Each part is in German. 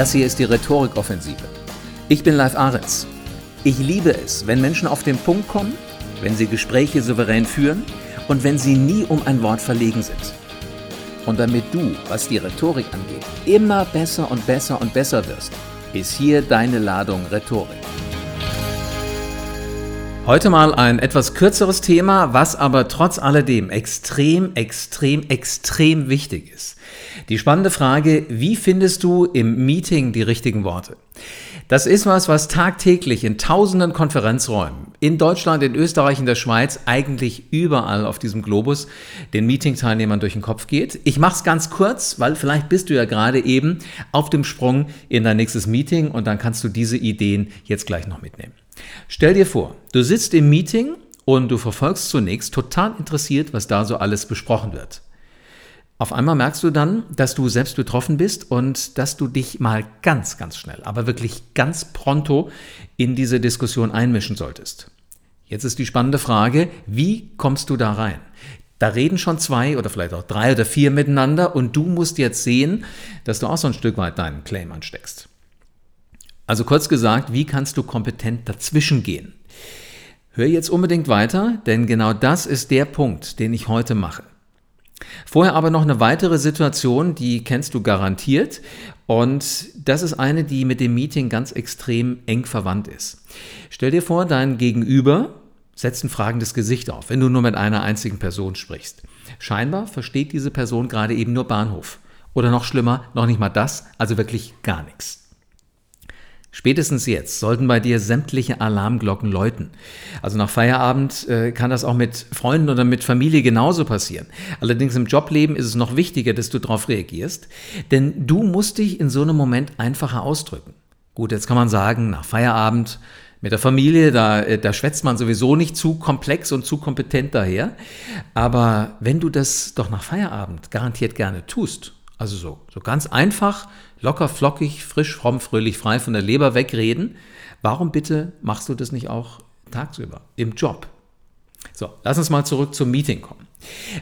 Das hier ist die Rhetorikoffensive. Ich bin Live Ahrens. Ich liebe es, wenn Menschen auf den Punkt kommen, wenn sie Gespräche souverän führen und wenn sie nie um ein Wort verlegen sind. Und damit du, was die Rhetorik angeht, immer besser und besser und besser wirst, ist hier deine Ladung Rhetorik. Heute mal ein etwas kürzeres Thema, was aber trotz alledem extrem, extrem, extrem wichtig ist. Die spannende Frage, wie findest du im Meeting die richtigen Worte? Das ist was, was tagtäglich in tausenden Konferenzräumen in Deutschland, in Österreich, in der Schweiz, eigentlich überall auf diesem Globus den Meeting-Teilnehmern durch den Kopf geht. Ich mache es ganz kurz, weil vielleicht bist du ja gerade eben auf dem Sprung in dein nächstes Meeting und dann kannst du diese Ideen jetzt gleich noch mitnehmen. Stell dir vor, du sitzt im Meeting und du verfolgst zunächst total interessiert, was da so alles besprochen wird. Auf einmal merkst du dann, dass du selbst betroffen bist und dass du dich mal ganz, ganz schnell, aber wirklich ganz pronto in diese Diskussion einmischen solltest. Jetzt ist die spannende Frage, wie kommst du da rein? Da reden schon zwei oder vielleicht auch drei oder vier miteinander und du musst jetzt sehen, dass du auch so ein Stück weit deinen Claim ansteckst. Also kurz gesagt, wie kannst du kompetent dazwischen gehen? Hör jetzt unbedingt weiter, denn genau das ist der Punkt, den ich heute mache. Vorher aber noch eine weitere Situation, die kennst du garantiert. Und das ist eine, die mit dem Meeting ganz extrem eng verwandt ist. Stell dir vor, dein Gegenüber setzt ein fragendes Gesicht auf, wenn du nur mit einer einzigen Person sprichst. Scheinbar versteht diese Person gerade eben nur Bahnhof. Oder noch schlimmer, noch nicht mal das, also wirklich gar nichts. Spätestens jetzt sollten bei dir sämtliche Alarmglocken läuten. Also nach Feierabend äh, kann das auch mit Freunden oder mit Familie genauso passieren. Allerdings im Jobleben ist es noch wichtiger, dass du darauf reagierst, denn du musst dich in so einem Moment einfacher ausdrücken. Gut, jetzt kann man sagen, nach Feierabend mit der Familie, da, äh, da schwätzt man sowieso nicht zu komplex und zu kompetent daher. Aber wenn du das doch nach Feierabend garantiert gerne tust, also so, so ganz einfach, locker, flockig, frisch, fromm, fröhlich, frei von der Leber wegreden. Warum bitte machst du das nicht auch tagsüber im Job? So, lass uns mal zurück zum Meeting kommen.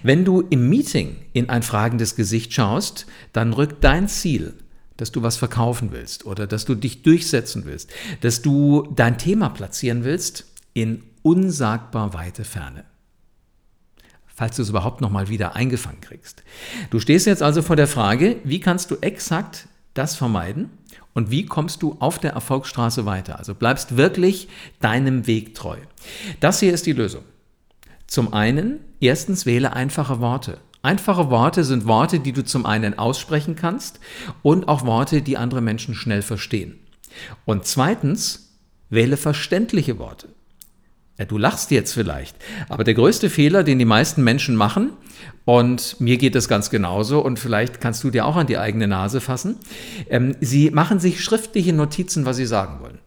Wenn du im Meeting in ein fragendes Gesicht schaust, dann rückt dein Ziel, dass du was verkaufen willst oder dass du dich durchsetzen willst, dass du dein Thema platzieren willst, in unsagbar weite Ferne falls du es überhaupt noch mal wieder eingefangen kriegst. Du stehst jetzt also vor der Frage, wie kannst du exakt das vermeiden und wie kommst du auf der Erfolgsstraße weiter? Also bleibst wirklich deinem Weg treu. Das hier ist die Lösung. Zum einen, erstens wähle einfache Worte. Einfache Worte sind Worte, die du zum einen aussprechen kannst und auch Worte, die andere Menschen schnell verstehen. Und zweitens, wähle verständliche Worte. Ja, du lachst jetzt vielleicht, aber der größte Fehler, den die meisten Menschen machen, und mir geht es ganz genauso, und vielleicht kannst du dir auch an die eigene Nase fassen, ähm, sie machen sich schriftliche Notizen, was sie sagen wollen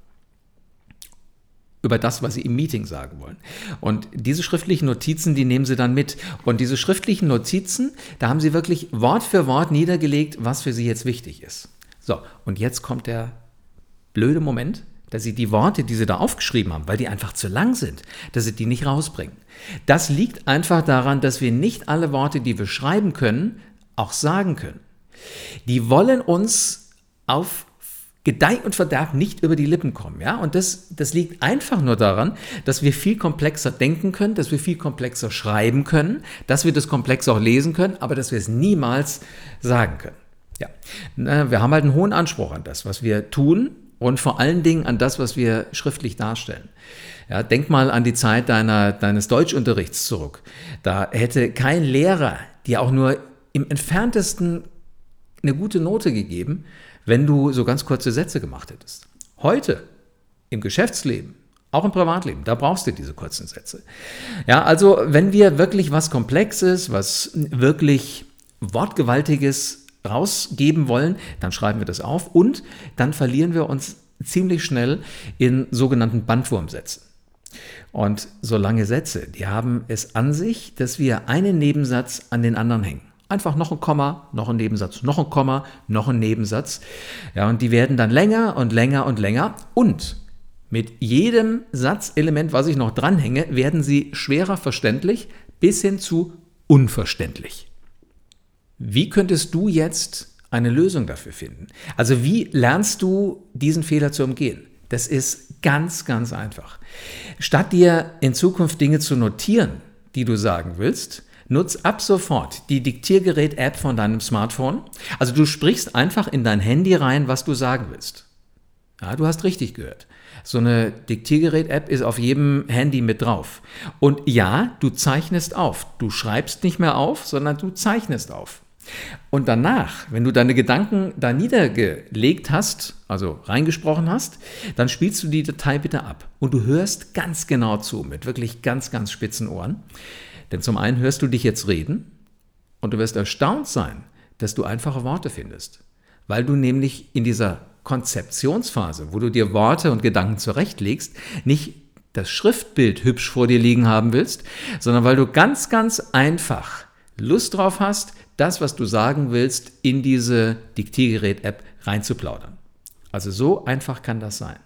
über das, was sie im Meeting sagen wollen. Und diese schriftlichen Notizen, die nehmen sie dann mit. Und diese schriftlichen Notizen, da haben sie wirklich Wort für Wort niedergelegt, was für sie jetzt wichtig ist. So, und jetzt kommt der blöde Moment dass sie die Worte, die sie da aufgeschrieben haben, weil die einfach zu lang sind, dass sie die nicht rausbringen. Das liegt einfach daran, dass wir nicht alle Worte, die wir schreiben können, auch sagen können. Die wollen uns auf Gedeih und Verderb nicht über die Lippen kommen, ja? Und das, das liegt einfach nur daran, dass wir viel komplexer denken können, dass wir viel komplexer schreiben können, dass wir das komplex auch lesen können, aber dass wir es niemals sagen können. Ja, wir haben halt einen hohen Anspruch an das, was wir tun und vor allen Dingen an das, was wir schriftlich darstellen. Ja, denk mal an die Zeit deiner, deines Deutschunterrichts zurück. Da hätte kein Lehrer dir auch nur im entferntesten eine gute Note gegeben, wenn du so ganz kurze Sätze gemacht hättest. Heute im Geschäftsleben, auch im Privatleben, da brauchst du diese kurzen Sätze. Ja, also wenn wir wirklich was Komplexes, was wirklich Wortgewaltiges rausgeben wollen, dann schreiben wir das auf und dann verlieren wir uns ziemlich schnell in sogenannten Bandwurmsätzen. Und so lange Sätze, die haben es an sich, dass wir einen Nebensatz an den anderen hängen. Einfach noch ein Komma, noch ein Nebensatz, noch ein Komma, noch ein Nebensatz. Ja, und die werden dann länger und länger und länger. Und mit jedem Satzelement, was ich noch dranhänge, werden sie schwerer verständlich bis hin zu unverständlich. Wie könntest du jetzt eine Lösung dafür finden. Also wie lernst du diesen Fehler zu umgehen? Das ist ganz, ganz einfach. Statt dir in Zukunft Dinge zu notieren, die du sagen willst, nutz ab sofort die Diktiergerät-App von deinem Smartphone. Also du sprichst einfach in dein Handy rein, was du sagen willst. Ja, du hast richtig gehört. So eine Diktiergerät-App ist auf jedem Handy mit drauf. Und ja, du zeichnest auf. Du schreibst nicht mehr auf, sondern du zeichnest auf. Und danach, wenn du deine Gedanken da niedergelegt hast, also reingesprochen hast, dann spielst du die Datei bitte ab. Und du hörst ganz genau zu, mit wirklich ganz, ganz spitzen Ohren. Denn zum einen hörst du dich jetzt reden und du wirst erstaunt sein, dass du einfache Worte findest. Weil du nämlich in dieser Konzeptionsphase, wo du dir Worte und Gedanken zurechtlegst, nicht das Schriftbild hübsch vor dir liegen haben willst, sondern weil du ganz, ganz einfach Lust drauf hast, das, was du sagen willst, in diese Diktiergerät-App reinzuplaudern. Also so einfach kann das sein.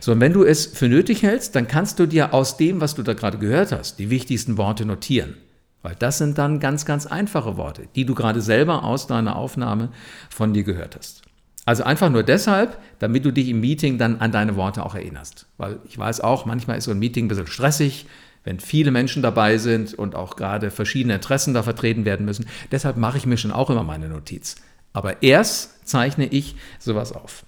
So, und wenn du es für nötig hältst, dann kannst du dir aus dem, was du da gerade gehört hast, die wichtigsten Worte notieren. Weil das sind dann ganz, ganz einfache Worte, die du gerade selber aus deiner Aufnahme von dir gehört hast. Also einfach nur deshalb, damit du dich im Meeting dann an deine Worte auch erinnerst. Weil ich weiß auch, manchmal ist so ein Meeting ein bisschen stressig, wenn viele Menschen dabei sind und auch gerade verschiedene Interessen da vertreten werden müssen. Deshalb mache ich mir schon auch immer meine Notiz. Aber erst zeichne ich sowas auf.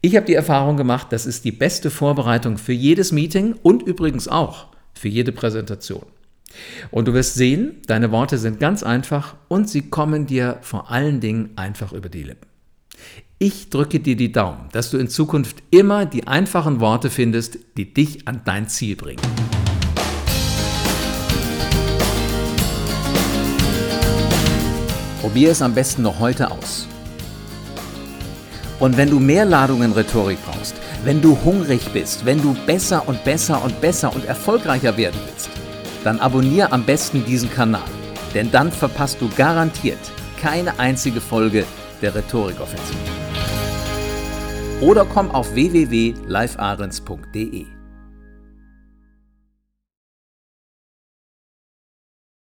Ich habe die Erfahrung gemacht, das ist die beste Vorbereitung für jedes Meeting und übrigens auch für jede Präsentation. Und du wirst sehen, deine Worte sind ganz einfach und sie kommen dir vor allen Dingen einfach über die Lippen. Ich drücke dir die Daumen, dass du in Zukunft immer die einfachen Worte findest, die dich an dein Ziel bringen. Probier es am besten noch heute aus. Und wenn du mehr Ladungen Rhetorik brauchst, wenn du hungrig bist, wenn du besser und besser und besser und erfolgreicher werden willst, dann abonniere am besten diesen Kanal. Denn dann verpasst du garantiert keine einzige Folge der Rhetorikoffensive. Oder komm auf www.livearens.de.